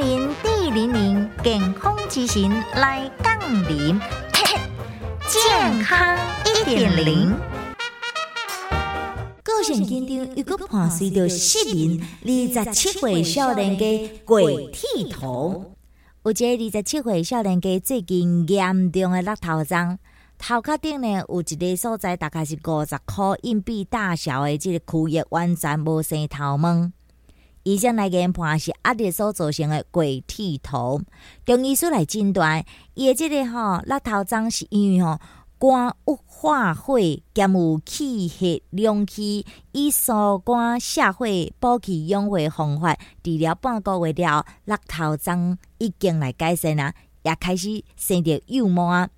零零健康之行来杠铃，健康一点零。个性紧张又搁伴随着失眠，二十七岁少年家鬼剃头。有一个二十七岁少年家最近严重的落头症，头壳顶呢有一个所在大概是五十块硬币大小的这个区域完全无生头毛。医生来研判是压力所造成的鬼剃头，中医师来诊断，伊的即个吼落头症是因为吼肝郁化火兼有气血两气，以疏肝下火、补气养血方法治疗半个月了，落头症已经来改善啊，也开始生着幼毛啊。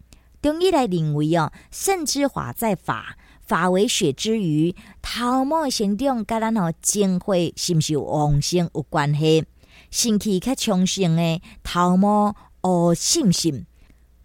中医来认为哦，肾之华在发。发为血之余，头毛生长甲咱吼精血是毋是有旺盛有关系？肾气较充盛的头毛乌心心，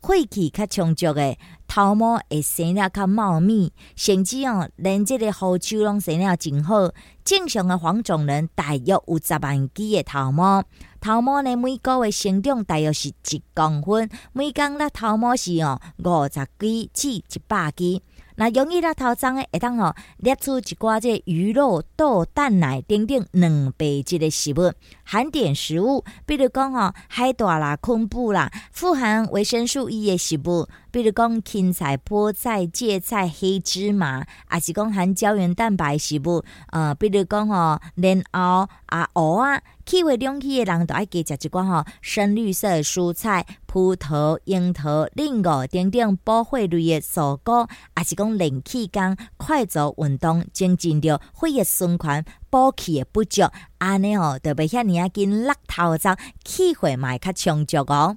血气较充足的头毛会生了较茂密，甚至哦连这个胡鬚拢生了真好。正常的黄种人大约有十万支的头毛，头毛呢每个月生长大约是一公分，每工咧头毛是哦五十支至一百支。那容易拉头脏的，会当吼列出一寡这鱼肉、豆、蛋奶等等两倍质的食物，含碘食物，比如讲吼海带啦、昆布啦，富含维生素 E 的食物，比如讲芹菜、菠菜、芥菜、黑芝麻，也是讲含胶原蛋白食物，呃，比如讲吼莲藕啊、蚵啊。气血两气的人，都爱加食一寡吼深绿色的蔬菜、葡萄、樱桃、莲藕等等补血类的蔬果，也是讲练气功、快走运动，增进着血液循环、补气的不足，安尼哦，特别遐尼啊，紧落头早气血嘛较充足哦。